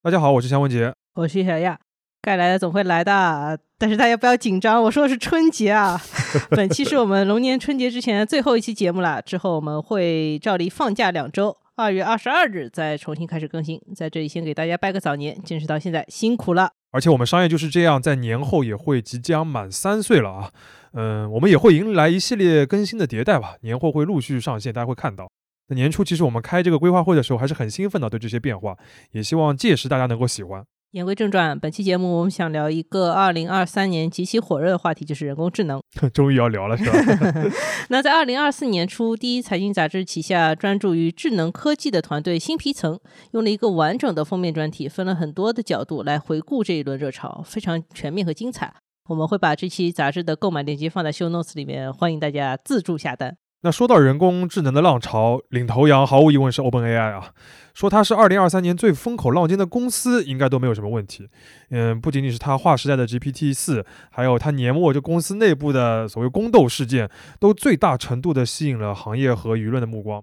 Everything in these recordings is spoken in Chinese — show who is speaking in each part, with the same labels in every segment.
Speaker 1: 大家好，我是祥文杰。
Speaker 2: 我是小亚，该来的总会来的，但是大家不要紧张，我说的是春节啊。本期是我们龙年春节之前的最后一期节目了，之后我们会照例放假两周，二月二十二日再重新开始更新。在这里先给大家拜个早年，坚持到现在辛苦了。
Speaker 1: 而且我们商业就是这样，在年后也会即将满三岁了啊。嗯，我们也会迎来一系列更新的迭代吧，年后会陆续上线，大家会看到。那年初其实我们开这个规划会的时候还是很兴奋的，对这些变化，也希望届时大家能够喜欢。
Speaker 2: 言归正传，本期节目我们想聊一个二零二三年极其火热的话题，就是人工智能。
Speaker 1: 终于要聊了，是吧？
Speaker 2: 那在二零二四年初，第一财经杂志旗下专注于智能科技的团队新皮层，用了一个完整的封面专题，分了很多的角度来回顾这一轮热潮，非常全面和精彩。我们会把这期杂志的购买链接放在 show notes 里面，欢迎大家自助下单。
Speaker 1: 那说到人工智能的浪潮，领头羊毫无疑问是 OpenAI 啊。说它是二零二三年最风口浪尖的公司，应该都没有什么问题。嗯，不仅仅是它划时代的 GPT 四，还有它年末这公司内部的所谓宫斗事件，都最大程度的吸引了行业和舆论的目光。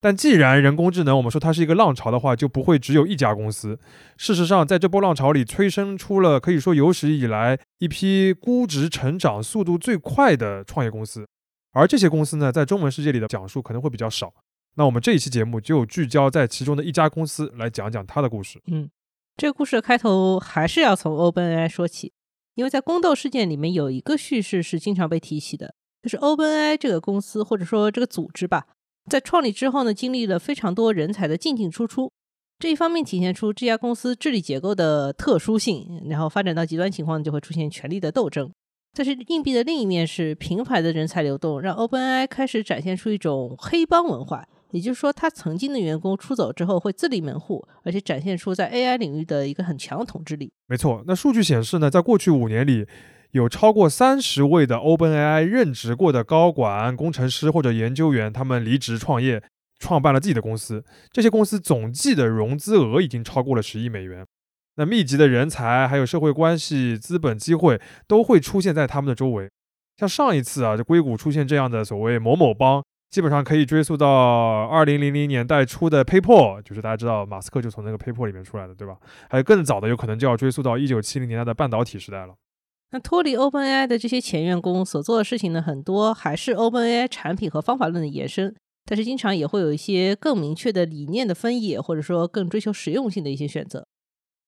Speaker 1: 但既然人工智能我们说它是一个浪潮的话，就不会只有一家公司。事实上，在这波浪潮里，催生出了可以说有史以来一批估值成长速度最快的创业公司。而这些公司呢，在中文世界里的讲述可能会比较少。那我们这一期节目就聚焦在其中的一家公司来讲讲它的故事。
Speaker 2: 嗯，这个故事的开头还是要从 OpenAI 说起，因为在宫斗事件里面有一个叙事是经常被提起的，就是 OpenAI 这个公司或者说这个组织吧，在创立之后呢，经历了非常多人才的进进出出，这一方面体现出这家公司治理结构的特殊性，然后发展到极端情况就会出现权力的斗争。但是硬币的另一面是平排的人才流动，让 OpenAI 开始展现出一种黑帮文化，也就是说，他曾经的员工出走之后会自立门户，而且展现出在 AI 领域的一个很强的统治力。
Speaker 1: 没错，那数据显示呢，在过去五年里，有超过三十位的 OpenAI 任职过的高管、工程师或者研究员，他们离职创业，创办了自己的公司。这些公司总计的融资额已经超过了十亿美元。那密集的人才，还有社会关系、资本机会，都会出现在他们的周围。像上一次啊，这硅谷出现这样的所谓某某帮，基本上可以追溯到二零零零年代初的 PayPal，就是大家知道马斯克就从那个 PayPal 里面出来的，对吧？还有更早的，有可能就要追溯到一九七零年代的半导体时代了。
Speaker 2: 那脱离 OpenAI 的这些前员工所做的事情呢，很多还是 OpenAI 产品和方法论的延伸，但是经常也会有一些更明确的理念的分野，或者说更追求实用性的一些选择。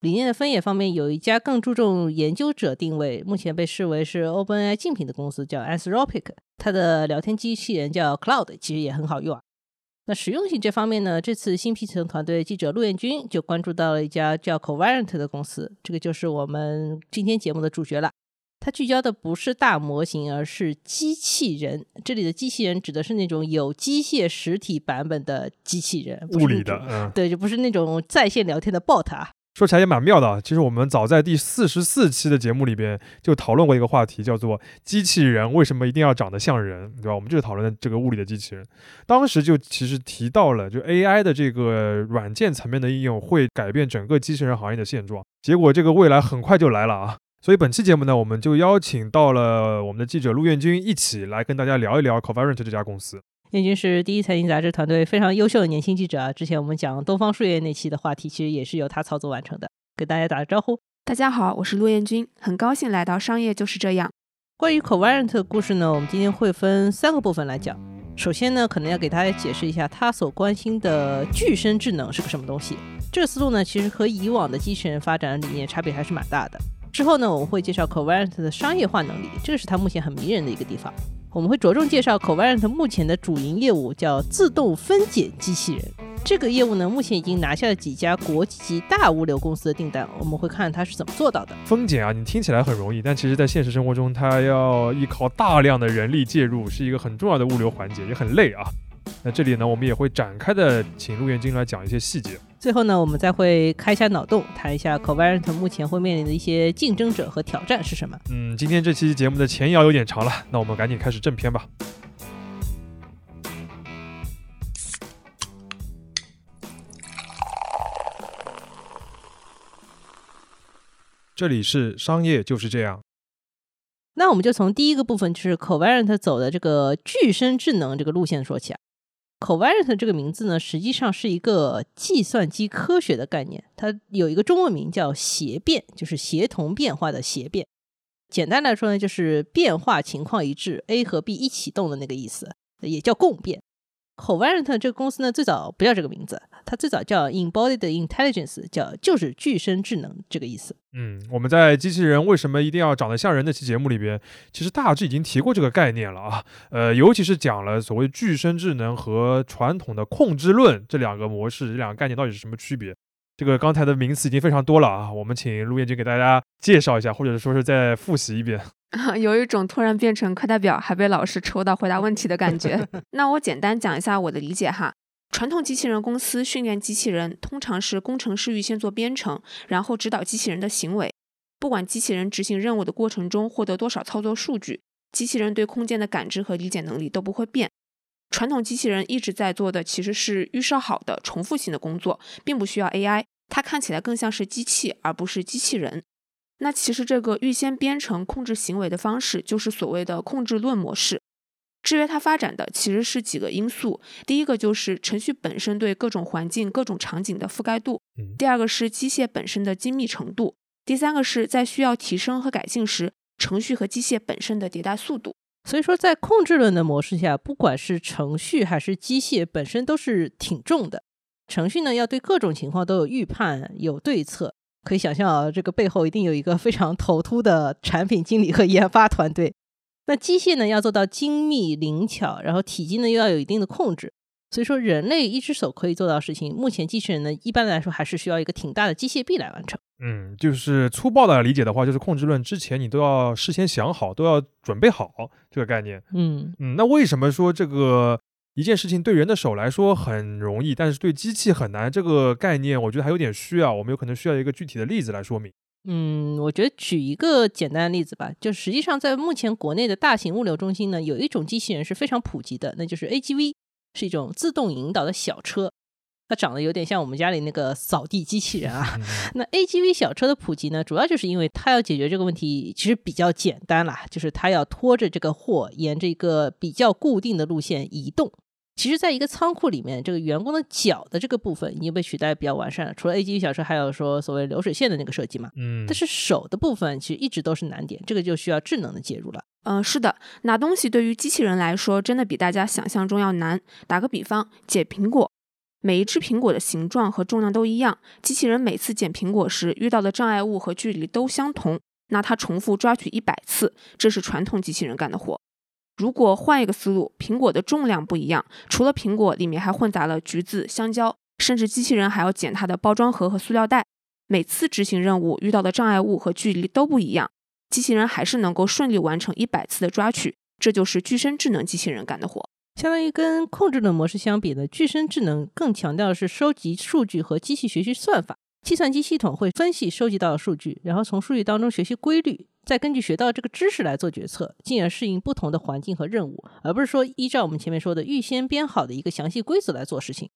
Speaker 2: 理念的分野方面，有一家更注重研究者定位，目前被视为是 OpenAI 竞品的公司，叫 Anthropic。它的聊天机器人叫 Cloud，其实也很好用啊。那实用性这方面呢，这次新皮层团队记者陆彦军就关注到了一家叫 Covariant 的公司，这个就是我们今天节目的主角了。它聚焦的不是大模型，而是机器人。这里的机器人指的是那种有机械实体版本的机器人，
Speaker 1: 物理的，嗯，
Speaker 2: 对，就不是那种在线聊天的 bot 啊。
Speaker 1: 说起来也蛮妙的啊！其实我们早在第四十四期的节目里边就讨论过一个话题，叫做“机器人为什么一定要长得像人”，对吧？我们就是讨论这个物理的机器人。当时就其实提到了，就 AI 的这个软件层面的应用会改变整个机器人行业的现状。结果这个未来很快就来了啊！所以本期节目呢，我们就邀请到了我们的记者陆彦军一起来跟大家聊一聊 Covariant 这家公司。
Speaker 2: 燕军是第一财经杂志团队非常优秀的年轻记者啊！之前我们讲东方树叶那期的话题，其实也是由他操作完成的。给大家打个招呼，
Speaker 3: 大家好，我是陆燕军，很高兴来到商业就是这样。
Speaker 2: 关于 Covariant 的故事呢，我们今天会分三个部分来讲。首先呢，可能要给大家解释一下他所关心的具身智能是个什么东西。这个思路呢，其实和以往的机器人发展理念差别还是蛮大的。之后呢，我们会介绍 Covariant 的商业化能力，这个是它目前很迷人的一个地方。我们会着重介绍 Covariant 目前的主营业务，叫自动分拣机器人。这个业务呢，目前已经拿下了几家国际级大物流公司的订单。我们会看它是怎么做到的。
Speaker 1: 分拣啊，你听起来很容易，但其实在现实生活中，它要依靠大量的人力介入，是一个很重要的物流环节，也很累啊。那这里呢，我们也会展开的请陆元军来讲一些细节。
Speaker 2: 最后呢，我们再会开一下脑洞，谈一下 Covariant 目前会面临的一些竞争者和挑战是什么。
Speaker 1: 嗯，今天这期节目的前摇有点长了，那我们赶紧开始正片吧。这里是商业就是这样。
Speaker 2: 那我们就从第一个部分，就是 Covariant 走的这个具身智能这个路线说起啊。Covariant 这个名字呢，实际上是一个计算机科学的概念，它有一个中文名叫协变，就是协同变化的协变。简单来说呢，就是变化情况一致，A 和 B 一起动的那个意思，也叫共变。Covariant 这个公司呢，最早不叫这个名字，它最早叫 Embodied Intelligence，叫就是具身智能这个意思。
Speaker 1: 嗯，我们在机器人为什么一定要长得像人那期节目里边，其实大致已经提过这个概念了啊。呃，尤其是讲了所谓具身智能和传统的控制论这两个模式，这两个概念到底是什么区别？这个刚才的名词已经非常多了啊，我们请陆彦军给大家介绍一下，或者说是再复习一遍。
Speaker 3: 有一种突然变成课代表还被老师抽到回答问题的感觉。那我简单讲一下我的理解哈。传统机器人公司训练机器人，通常是工程师预先做编程，然后指导机器人的行为。不管机器人执行任务的过程中获得多少操作数据，机器人对空间的感知和理解能力都不会变。传统机器人一直在做的其实是预设好的重复性的工作，并不需要 AI，它看起来更像是机器而不是机器人。那其实这个预先编程控制行为的方式，就是所谓的控制论模式。制约它发展的其实是几个因素，第一个就是程序本身对各种环境、各种场景的覆盖度；第二个是机械本身的精密程度；第三个是在需要提升和改进时，程序和机械本身的迭代速度。
Speaker 2: 所以说，在控制论的模式下，不管是程序还是机械本身都是挺重的。程序呢，要对各种情况都有预判、有对策。可以想象啊，这个背后一定有一个非常 头秃的产品经理和研发团队。那机械呢，要做到精密灵巧，然后体积呢又要有一定的控制。所以说，人类一只手可以做到事情，目前机器人呢，一般来说还是需要一个挺大的机械臂来完成。
Speaker 1: 嗯，就是粗暴的理解的话，就是控制论之前你都要事先想好，都要准备好这个概念。
Speaker 2: 嗯
Speaker 1: 嗯，那为什么说这个？一件事情对人的手来说很容易，但是对机器很难。这个概念我觉得还有点虚啊，我们有可能需要一个具体的例子来说明。
Speaker 2: 嗯，我觉得举一个简单的例子吧，就实际上在目前国内的大型物流中心呢，有一种机器人是非常普及的，那就是 AGV，是一种自动引导的小车，它长得有点像我们家里那个扫地机器人啊。那 AGV 小车的普及呢，主要就是因为它要解决这个问题，其实比较简单啦，就是它要拖着这个货沿着一个比较固定的路线移动。其实，在一个仓库里面，这个员工的脚的这个部分已经被取代比较完善了。除了 A G V 小车，还有说所谓流水线的那个设计嘛。
Speaker 1: 嗯。
Speaker 2: 但是手的部分其实一直都是难点，这个就需要智能的介入了。
Speaker 3: 嗯，是的，拿东西对于机器人来说，真的比大家想象中要难。打个比方，捡苹果，每一只苹果的形状和重量都一样，机器人每次捡苹果时遇到的障碍物和距离都相同，那它重复抓取一百次，这是传统机器人干的活。如果换一个思路，苹果的重量不一样，除了苹果，里面还混杂了橘子、香蕉，甚至机器人还要捡它的包装盒和塑料袋。每次执行任务遇到的障碍物和距离都不一样，机器人还是能够顺利完成一百次的抓取。这就是具身智能机器人干的活。
Speaker 2: 相当于跟控制的模式相比呢，具身智能更强调的是收集数据和机器学习算法。计算机系统会分析收集到的数据，然后从数据当中学习规律，再根据学到这个知识来做决策，进而适应不同的环境和任务，而不是说依照我们前面说的预先编好的一个详细规则来做事情。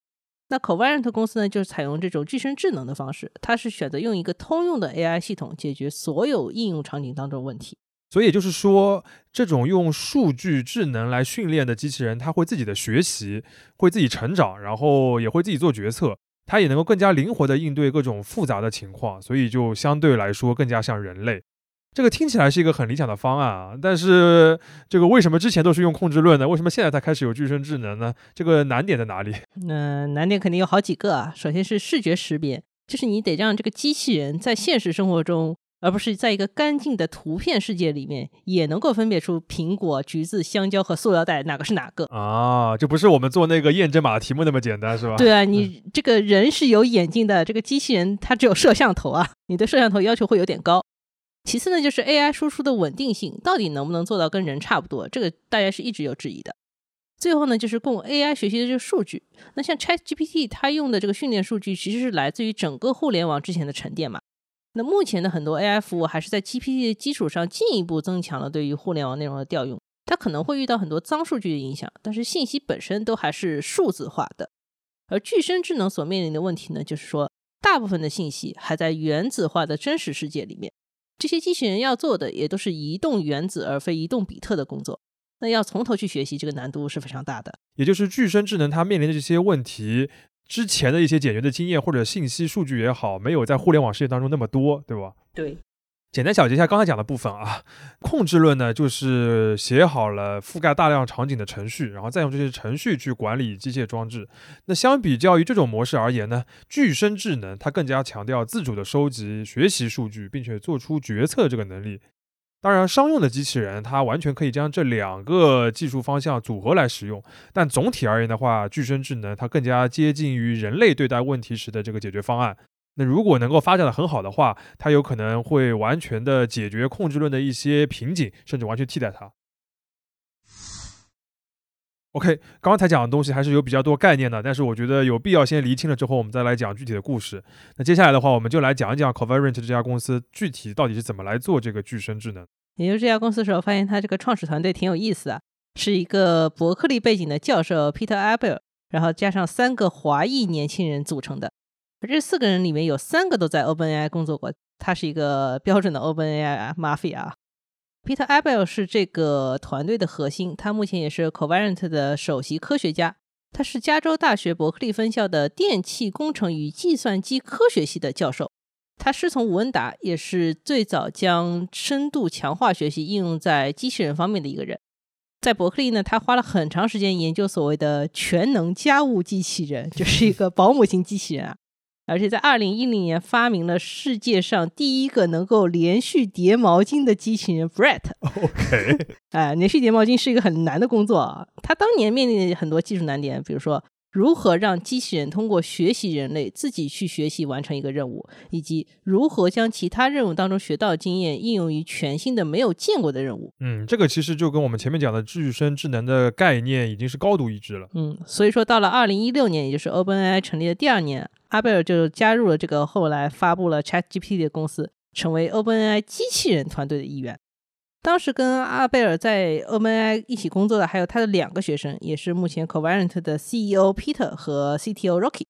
Speaker 2: 那 Covariant 公司呢，就是采用这种具身智能的方式，它是选择用一个通用的 AI 系统解决所有应用场景当中问题。
Speaker 1: 所以也就是说，这种用数据智能来训练的机器人，它会自己的学习，会自己成长，然后也会自己做决策。它也能够更加灵活地应对各种复杂的情况，所以就相对来说更加像人类。这个听起来是一个很理想的方案啊，但是这个为什么之前都是用控制论呢？为什么现在才开始有具身智能呢？这个难点在哪里？
Speaker 2: 嗯，难点肯定有好几个啊。首先是视觉识别，就是你得让这个机器人在现实生活中。而不是在一个干净的图片世界里面，也能够分别出苹果、橘子、香蕉和塑料袋哪个是哪个
Speaker 1: 啊？就不是我们做那个验证码题目那么简单，是吧？
Speaker 2: 对啊，你这个人是有眼睛的，这个机器人它只有摄像头啊，你对摄像头要求会有点高。其次呢，就是 AI 输出的稳定性到底能不能做到跟人差不多，这个大家是一直有质疑的。最后呢，就是供 AI 学习的这个数据，那像 ChatGPT 它用的这个训练数据，其实是来自于整个互联网之前的沉淀嘛。那目前的很多 AI 服务还是在 GPT 的基础上进一步增强了对于互联网内容的调用，它可能会遇到很多脏数据的影响，但是信息本身都还是数字化的。而具身智能所面临的问题呢，就是说大部分的信息还在原子化的真实世界里面，这些机器人要做的也都是移动原子而非移动比特的工作。那要从头去学习，这个难度是非常大的。
Speaker 1: 也就是具身智能它面临的这些问题，之前的一些解决的经验或者信息数据也好，没有在互联网世界当中那么多，对吧？
Speaker 2: 对。
Speaker 1: 简单小结一下刚才讲的部分啊，控制论呢就是写好了覆盖大量场景的程序，然后再用这些程序去管理机械装置。那相比较于这种模式而言呢，具身智能它更加强调自主的收集、学习数据，并且做出决策这个能力。当然，商用的机器人它完全可以将这两个技术方向组合来使用，但总体而言的话，具身智能它更加接近于人类对待问题时的这个解决方案。那如果能够发展的很好的话，它有可能会完全的解决控制论的一些瓶颈，甚至完全替代它。OK，刚才讲的东西还是有比较多概念的，但是我觉得有必要先厘清了之后，我们再来讲具体的故事。那接下来的话，我们就来讲一讲 Covariant 这家公司具体到底是怎么来做这个具身智能。
Speaker 2: 研究这家公司的时候，发现它这个创始团队挺有意思的，是一个伯克利背景的教授 Peter Abel，然后加上三个华裔年轻人组成的。这四个人里面有三个都在 OpenAI 工作过，他是一个标准的 OpenAI mafia。Peter Abel 是这个团队的核心，他目前也是 Covariant 的首席科学家。他是加州大学伯克利分校的电气工程与计算机科学系的教授。他师从吴恩达，也是最早将深度强化学习应用在机器人方面的一个人。在伯克利呢，他花了很长时间研究所谓的全能家务机器人，就是一个保姆型机器人啊。而且在二零一零年发明了世界上第一个能够连续叠毛巾的机器人 Brett。
Speaker 1: OK，
Speaker 2: 哎，连续叠毛巾是一个很难的工作啊。他当年面临很多技术难点，比如说。如何让机器人通过学习人类自己去学习完成一个任务，以及如何将其他任务当中学到的经验应用于全新的没有见过的任务？
Speaker 1: 嗯，这个其实就跟我们前面讲的具身智能的概念已经是高度一致了。
Speaker 2: 嗯，所以说到了二零一六年，也就是 OpenAI 成立的第二年，阿贝尔就加入了这个后来发布了 ChatGPT 的公司，成为 OpenAI 机器人团队的一员。当时跟阿贝尔在 OpenAI 一起工作的还有他的两个学生，也是目前 Covariant 的 CEO Peter 和 CTO Rocky。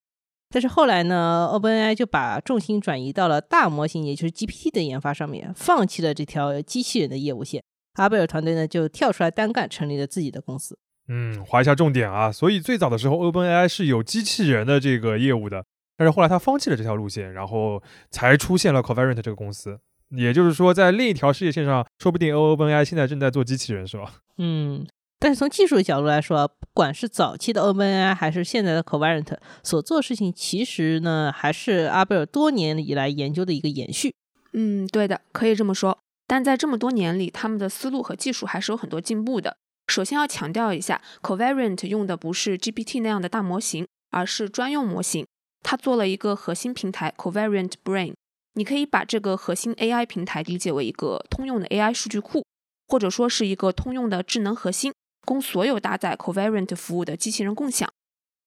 Speaker 2: 但是后来呢，OpenAI 就把重心转移到了大模型，也就是 GPT 的研发上面，放弃了这条机器人的业务线。阿贝尔团队呢就跳出来单干，成立了自己的公司。
Speaker 1: 嗯，划一下重点啊。所以最早的时候，OpenAI 是有机器人的这个业务的，但是后来他放弃了这条路线，然后才出现了 Covariant 这个公司。也就是说，在另一条事业线上，说不定 OpenAI 现在正在做机器人，是吧？
Speaker 2: 嗯，但是从技术的角度来说，不管是早期的 OpenAI 还是现在的 Covariant 所做的事情，其实呢，还是阿贝尔多年以来研究的一个延续。
Speaker 3: 嗯，对的，可以这么说。但在这么多年里，他们的思路和技术还是有很多进步的。首先要强调一下，Covariant 用的不是 GPT 那样的大模型，而是专用模型。它做了一个核心平台 Covariant Brain。你可以把这个核心 AI 平台理解为一个通用的 AI 数据库，或者说是一个通用的智能核心，供所有搭载 Covariant 服务的机器人共享。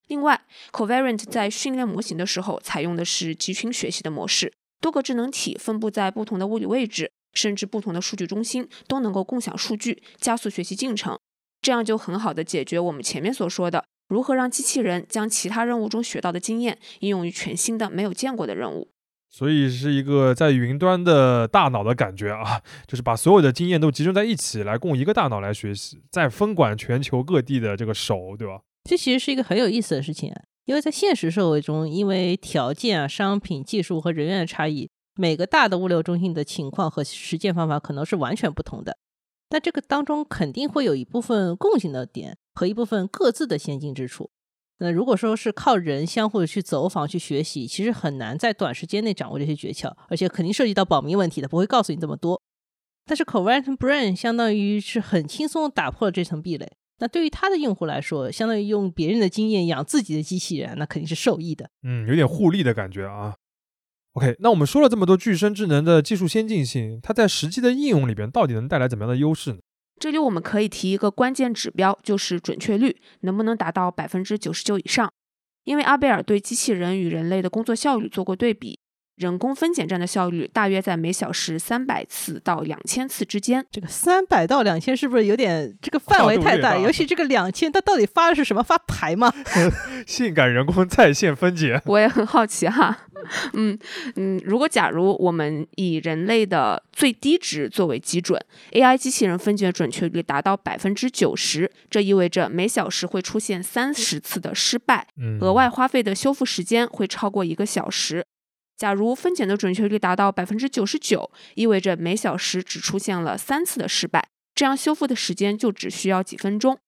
Speaker 3: 另外，Covariant 在训练模型的时候采用的是集群学习的模式，多个智能体分布在不同的物理位置，甚至不同的数据中心都能够共享数据，加速学习进程。这样就很好的解决我们前面所说的如何让机器人将其他任务中学到的经验应用于全新的没有见过的任务。
Speaker 1: 所以是一个在云端的大脑的感觉啊，就是把所有的经验都集中在一起，来供一个大脑来学习，再分管全球各地的这个手，对吧？
Speaker 2: 这其实是一个很有意思的事情，因为在现实社会中，因为条件啊、商品、技术和人员的差异，每个大的物流中心的情况和实践方法可能是完全不同的。那这个当中肯定会有一部分共性的点和一部分各自的先进之处。那如果说是靠人相互的去走访去学习，其实很难在短时间内掌握这些诀窍，而且肯定涉及到保密问题的，不会告诉你这么多。但是 Covariant Brain 相当于是很轻松打破了这层壁垒。那对于他的用户来说，相当于用别人的经验养自己的机器人，那肯定是受益的。
Speaker 1: 嗯，有点互利的感觉啊。OK，那我们说了这么多具身智能的技术先进性，它在实际的应用里边到底能带来怎么样的优势呢？
Speaker 3: 这里我们可以提一个关键指标，就是准确率能不能达到百分之九十九以上。因为阿贝尔对机器人与人类的工作效率做过对比，人工分拣站的效率大约在每小时三百次到两千次之间。
Speaker 2: 这个三百到两千是不是有点这个范围太大？尤其这个两千，它到底发的是什么？发牌吗？
Speaker 1: 性感人工在线分拣，
Speaker 3: 我也很好奇哈，嗯嗯，如果假如我们以人类的最低值作为基准，AI 机器人分拣准确率达到百分之九十，这意味着每小时会出现三十次的失败，
Speaker 1: 嗯，
Speaker 3: 额外花费的修复时间会超过一个小时。假如分拣的准确率达到百分之九十九，意味着每小时只出现了三次的失败，这样修复的时间就只需要几分钟。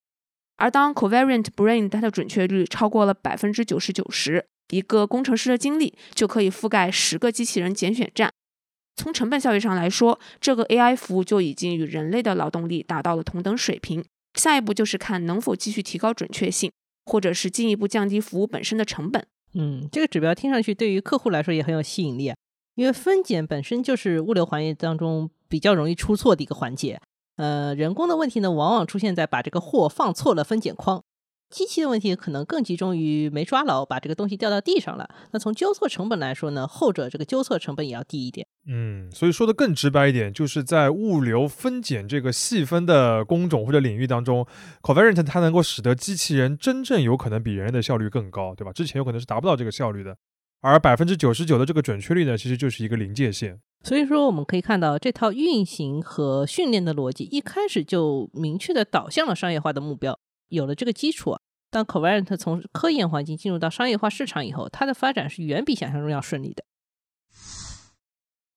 Speaker 3: 而当 covariant brain 它的准确率超过了百分之九十九时，一个工程师的精力就可以覆盖十个机器人拣选站。从成本效益上来说，这个 AI 服务就已经与人类的劳动力达到了同等水平。下一步就是看能否继续提高准确性，或者是进一步降低服务本身的成本。
Speaker 2: 嗯，这个指标听上去对于客户来说也很有吸引力，因为分拣本身就是物流环节当中比较容易出错的一个环节。呃，人工的问题呢，往往出现在把这个货放错了分拣框。机器的问题可能更集中于没抓牢，把这个东西掉到地上了。那从纠错成本来说呢，后者这个纠错成本也要低一点。
Speaker 1: 嗯，所以说的更直白一点，就是在物流分拣这个细分的工种或者领域当中，covariant 它能够使得机器人真正有可能比人类的效率更高，对吧？之前有可能是达不到这个效率的，而百分之九十九的这个准确率呢，其实就是一个临界线。
Speaker 2: 所以说，我们可以看到这套运行和训练的逻辑一开始就明确的导向了商业化的目标。有了这个基础啊，当 covariant 从科研环境进入到商业化市场以后，它的发展是远比想象中要顺利的。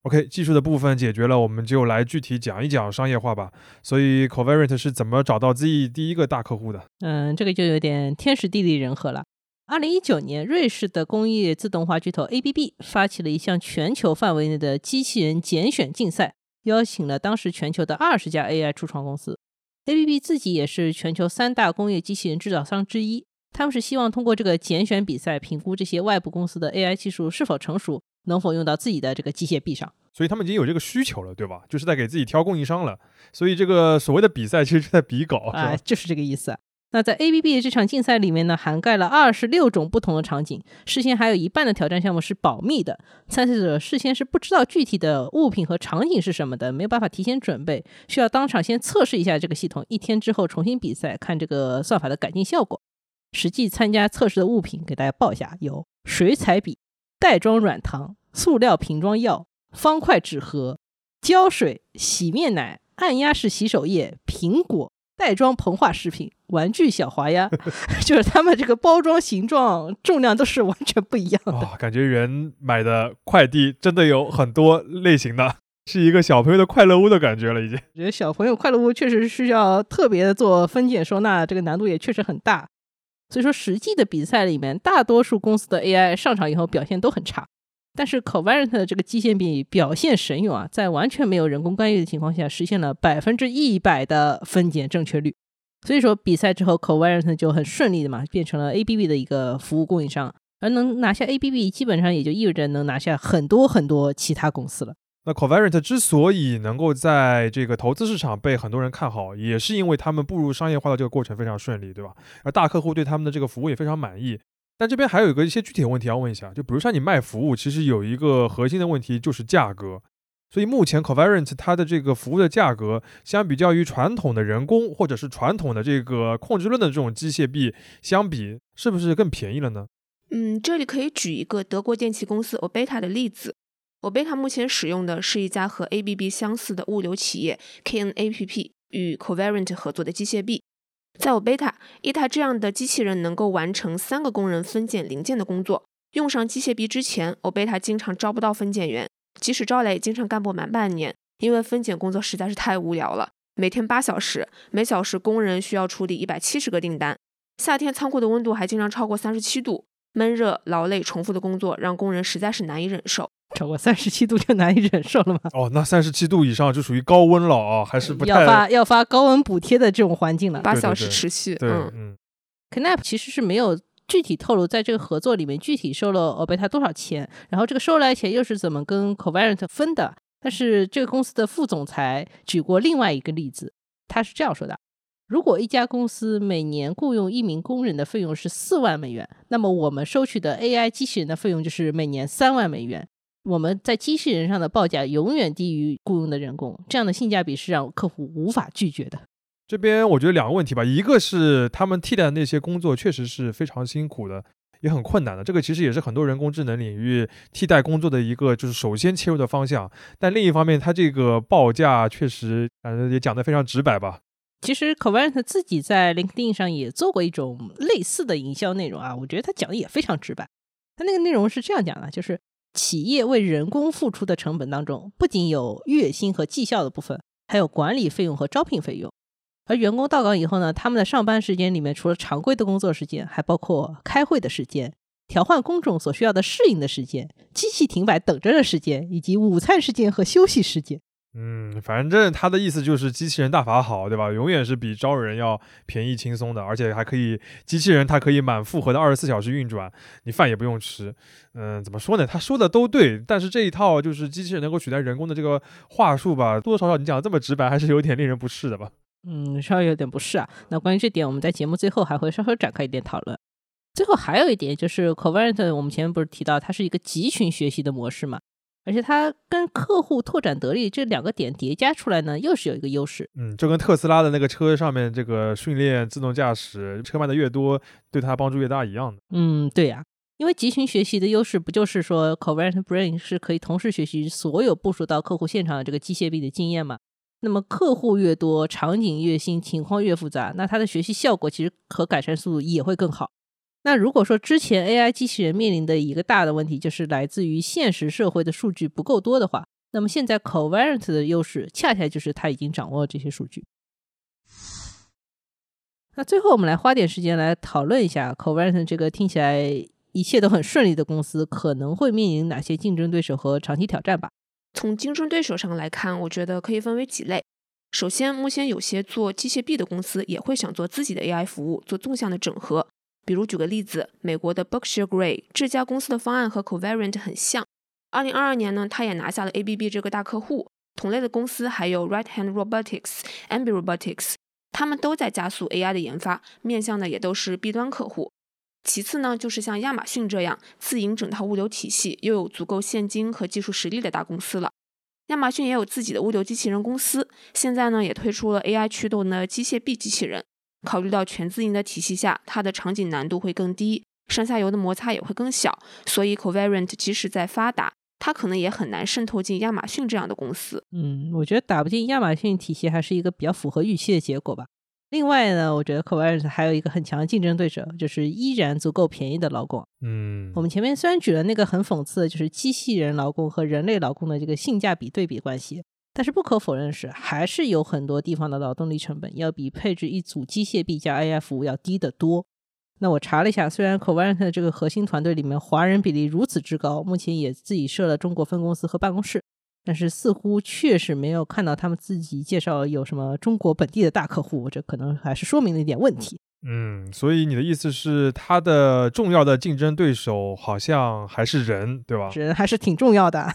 Speaker 1: OK，技术的部分解决了，我们就来具体讲一讲商业化吧。所以 covariant 是怎么找到自己第一个大客户的？
Speaker 2: 嗯，这个就有点天时地利人和了。二零一九年，瑞士的工业自动化巨头 ABB 发起了一项全球范围内的机器人拣选竞赛，邀请了当时全球的二十家 AI 初创公司。ABB 自己也是全球三大工业机器人制造商之一，他们是希望通过这个拣选比赛，评估这些外部公司的 AI 技术是否成熟，能否用到自己的这个机械臂上。
Speaker 1: 所以他们已经有这个需求了，对吧？就是在给自己挑供应商了。所以这个所谓的比赛其实是在比稿，是吧？，
Speaker 2: 哎就是这个意思啊。那在 ABB 这场竞赛里面呢，涵盖了二十六种不同的场景，事先还有一半的挑战项目是保密的，参赛者事先是不知道具体的物品和场景是什么的，没有办法提前准备，需要当场先测试一下这个系统，一天之后重新比赛，看这个算法的改进效果。实际参加测试的物品给大家报一下，有水彩笔、袋装软糖、塑料瓶装药、方块纸盒、胶水、洗面奶、按压式洗手液、苹果、袋装膨化食品、玩具小滑鸭，就是他们这个包装形状、重量都是完全不一样的。
Speaker 1: 啊、感觉人买的快递真的有很多类型的，是一个小朋友的快乐屋的感觉了，已经。
Speaker 2: 我觉得小朋友快乐屋确实需要特别的做分拣收纳，这个难度也确实很大。所以说，实际的比赛里面，大多数公司的 AI 上场以后表现都很差，但是 Covariant 的这个基线比表现神勇啊，在完全没有人工干预的情况下，实现了百分之一百的分拣正确率。所以说，比赛之后，Covariant 就很顺利的嘛，变成了 ABB 的一个服务供应商，而能拿下 ABB，基本上也就意味着能拿下很多很多其他公司了。
Speaker 1: 那 Covariant 之所以能够在这个投资市场被很多人看好，也是因为他们步入商业化的这个过程非常顺利，对吧？而大客户对他们的这个服务也非常满意。但这边还有一个一些具体的问题要问一下，就比如说你卖服务，其实有一个核心的问题就是价格。所以目前 Covariant 它的这个服务的价格，相比较于传统的人工或者是传统的这个控制论的这种机械臂相比，是不是更便宜了呢？
Speaker 3: 嗯，这里可以举一个德国电器公司 Obeta 的例子。Obeta 目前使用的是一家和 ABB 相似的物流企业 KNAPP 与 Covariant 合作的机械臂。在 Obeta，一台这样的机器人能够完成三个工人分拣零件的工作。用上机械臂之前，Obeta 经常招不到分拣员，即使招来也经常干不满半年，因为分拣工作实在是太无聊了。每天八小时，每小时工人需要处理一百七十个订单。夏天仓库的温度还经常超过三十七度，闷热、劳累、重复的工作让工人实在是难以忍受。
Speaker 2: 超过三十七度就难以忍受了吗？
Speaker 1: 哦，那三十七度以上就属于高温了啊，还是不
Speaker 2: 要
Speaker 1: 太
Speaker 2: 发要发高温补贴的这种环境了。
Speaker 1: 对对
Speaker 3: 八小时持续，
Speaker 1: 对，
Speaker 3: 嗯，
Speaker 1: 嗯
Speaker 2: Knap 其实是没有具体透露在这个合作里面具体收了 Obeta 多少钱，然后这个收来钱又是怎么跟 Covariant 分的。但是这个公司的副总裁举过另外一个例子，他是这样说的：如果一家公司每年雇佣一名工人的费用是四万美元，那么我们收取的 AI 机器人的费用就是每年三万美元。我们在机器人上的报价永远低于雇佣的人工，这样的性价比是让客户无法拒绝的。
Speaker 1: 这边我觉得两个问题吧，一个是他们替代的那些工作确实是非常辛苦的，也很困难的。这个其实也是很多人工智能领域替代工作的一个就是首先切入的方向。但另一方面，它这个报价确实，反正也讲得非常直白吧。
Speaker 2: 其实 Covent 自己在 LinkedIn 上也做过一种类似的营销内容啊，我觉得他讲的也非常直白。他那个内容是这样讲的，就是企业为人工付出的成本当中，不仅有月薪和绩效的部分，还有管理费用和招聘费用。而员工到岗以后呢，他们的上班时间里面，除了常规的工作时间，还包括开会的时间、调换工种所需要的适应的时间、机器停摆等着的时间，以及午餐时间和休息时间。
Speaker 1: 嗯，反正他的意思就是机器人大法好，对吧？永远是比招人要便宜轻松的，而且还可以机器人它可以满负荷的二十四小时运转，你饭也不用吃。嗯，怎么说呢？他说的都对，但是这一套就是机器人能够取代人工的这个话术吧，多多少少你讲的这么直白，还是有点令人不适的吧。
Speaker 2: 嗯，稍微有点不适啊。那关于这点，我们在节目最后还会稍稍展开一点讨论。最后还有一点就是 c o v e r n t 我们前面不是提到它是一个集群学习的模式嘛？而且它跟客户拓展得力这两个点叠加出来呢，又是有一个优势。
Speaker 1: 嗯，就跟特斯拉的那个车上面这个训练自动驾驶，车卖的越多，对它帮助越大一样的。
Speaker 2: 嗯，对呀，因为集群学习的优势不就是说 c o v e r n t Brain 是可以同时学习所有部署到客户现场的这个机械臂的经验嘛？那么客户越多，场景越新，情况越复杂，那它的学习效果其实和改善速度也会更好。那如果说之前 AI 机器人面临的一个大的问题就是来自于现实社会的数据不够多的话，那么现在 Covariant 的优势恰恰就是它已经掌握了这些数据。那最后我们来花点时间来讨论一下 Covariant 这个听起来一切都很顺利的公司可能会面临哪些竞争对手和长期挑战吧。
Speaker 3: 从竞争对手上来看，我觉得可以分为几类。首先，目前有些做机械臂的公司也会想做自己的 AI 服务，做纵向的整合。比如举个例子，美国的 Berkshire Grey 这家公司的方案和 Covariant 很像。二零二二年呢，他也拿下了 ABB 这个大客户。同类的公司还有 Right Hand Robotics、Ambi Robotics，他们都在加速 AI 的研发，面向的也都是 B 端客户。其次呢，就是像亚马逊这样自营整套物流体系，又有足够现金和技术实力的大公司了。亚马逊也有自己的物流机器人公司，现在呢也推出了 AI 驱动的机械臂机器人。考虑到全自营的体系下，它的场景难度会更低，上下游的摩擦也会更小，所以 Covariant 即使在发达，它可能也很难渗透进亚马逊这样的公司。
Speaker 2: 嗯，我觉得打不进亚马逊体系还是一个比较符合预期的结果吧。另外呢，我觉得 Covariant 还有一个很强的竞争对手，就是依然足够便宜的劳工。
Speaker 1: 嗯，
Speaker 2: 我们前面虽然举了那个很讽刺的，就是机器人劳工和人类劳工的这个性价比对比关系，但是不可否认的是，还是有很多地方的劳动力成本要比配置一组机械臂加 AI 服务要低得多。那我查了一下，虽然 Covariant 的这个核心团队里面华人比例如此之高，目前也自己设了中国分公司和办公室。但是似乎确实没有看到他们自己介绍有什么中国本地的大客户，这可能还是说明了一点问题。
Speaker 1: 嗯，所以你的意思是，他的重要的竞争对手好像还是人，对吧？
Speaker 2: 人还是挺重要的。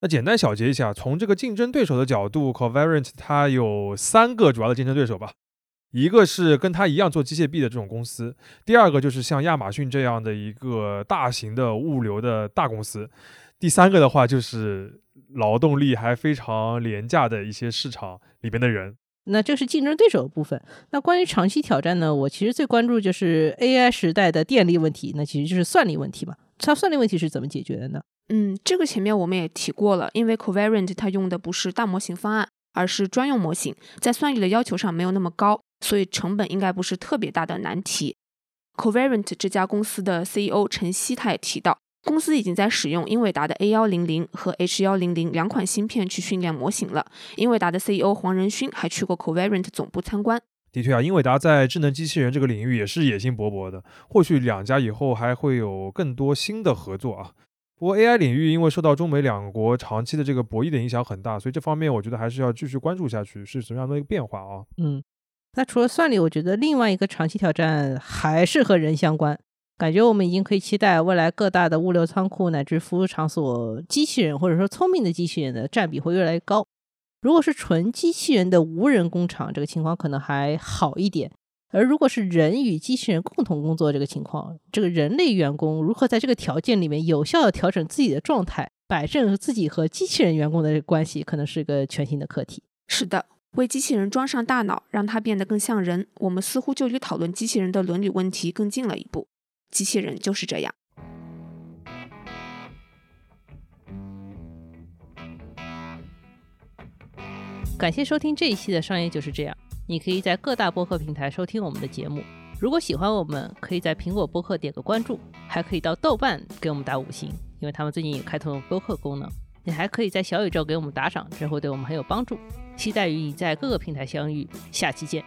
Speaker 1: 那简单小结一下，从这个竞争对手的角度，Covariant 它有三个主要的竞争对手吧。一个是跟它一样做机械臂的这种公司，第二个就是像亚马逊这样的一个大型的物流的大公司，第三个的话就是。劳动力还非常廉价的一些市场里边的人，
Speaker 2: 那这是竞争对手的部分。那关于长期挑战呢？我其实最关注就是 AI 时代的电力问题，那其实就是算力问题嘛。它算力问题是怎么解决的呢？
Speaker 3: 嗯，这个前面我们也提过了，因为 Covariant 它用的不是大模型方案，而是专用模型，在算力的要求上没有那么高，所以成本应该不是特别大的难题。Covariant 这家公司的 CEO 陈曦他也提到。公司已经在使用英伟达的 A 幺零零和 H 幺零零两款芯片去训练模型了。英伟达的 CEO 黄仁勋还去过 Covariant 总部参观。
Speaker 1: 的确啊，英伟达在智能机器人这个领域也是野心勃勃的。或许两家以后还会有更多新的合作啊。不过 AI 领域因为受到中美两国长期的这个博弈的影响很大，所以这方面我觉得还是要继续关注下去是什么样的一个变化啊。
Speaker 2: 嗯，那除了算力，我觉得另外一个长期挑战还是和人相关。感觉我们已经可以期待未来各大的物流仓库乃至服务场所，机器人或者说聪明的机器人的占比会越来越高。如果是纯机器人的无人工厂，这个情况可能还好一点；而如果是人与机器人共同工作这个情况，这个人类员工如何在这个条件里面有效的调整自己的状态，摆正自己和机器人员工的关系，可能是一个全新的课题。
Speaker 3: 是的，为机器人装上大脑，让它变得更像人，我们似乎就离讨论机器人的伦理问题更近了一步。机器人就是这样。
Speaker 2: 感谢收听这一期的《商业就是这样》。你可以在各大播客平台收听我们的节目。如果喜欢我们，可以在苹果播客点个关注，还可以到豆瓣给我们打五星，因为他们最近也开通了播客功能。你还可以在小宇宙给我们打赏，这会对我们很有帮助。期待与你在各个平台相遇，下期见。